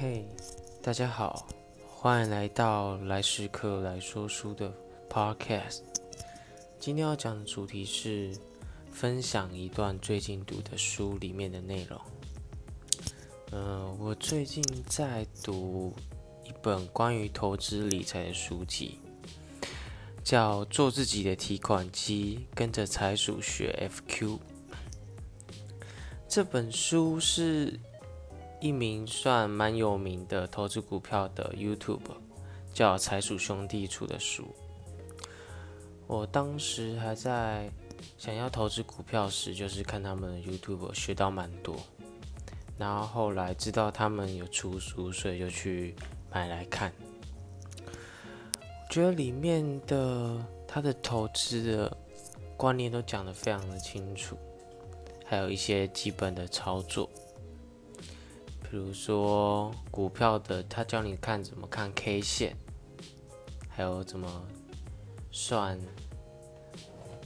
嘿，大家好，欢迎来到来时刻来说书的 Podcast。今天要讲的主题是分享一段最近读的书里面的内容。嗯，我最近在读一本关于投资理财的书籍，叫《做自己的提款机，跟着财鼠学 FQ》。这本书是一名算蛮有名的投资股票的 YouTube，叫财鼠兄弟出的书。我当时还在想要投资股票时，就是看他们的 YouTube 学到蛮多。然后后来知道他们有出书，所以就去买来看。我觉得里面的他的投资的观念都讲得非常的清楚。还有一些基本的操作，比如说股票的，他教你看怎么看 K 线，还有怎么算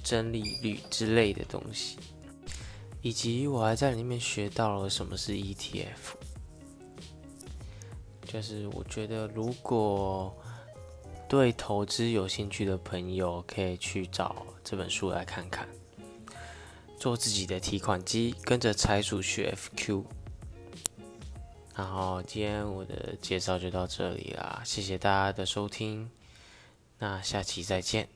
真利率之类的东西，以及我还在里面学到了什么是 ETF。就是我觉得，如果对投资有兴趣的朋友，可以去找这本书来看看。做自己的提款机，跟着财主学 FQ。然后今天我的介绍就到这里啦，谢谢大家的收听，那下期再见。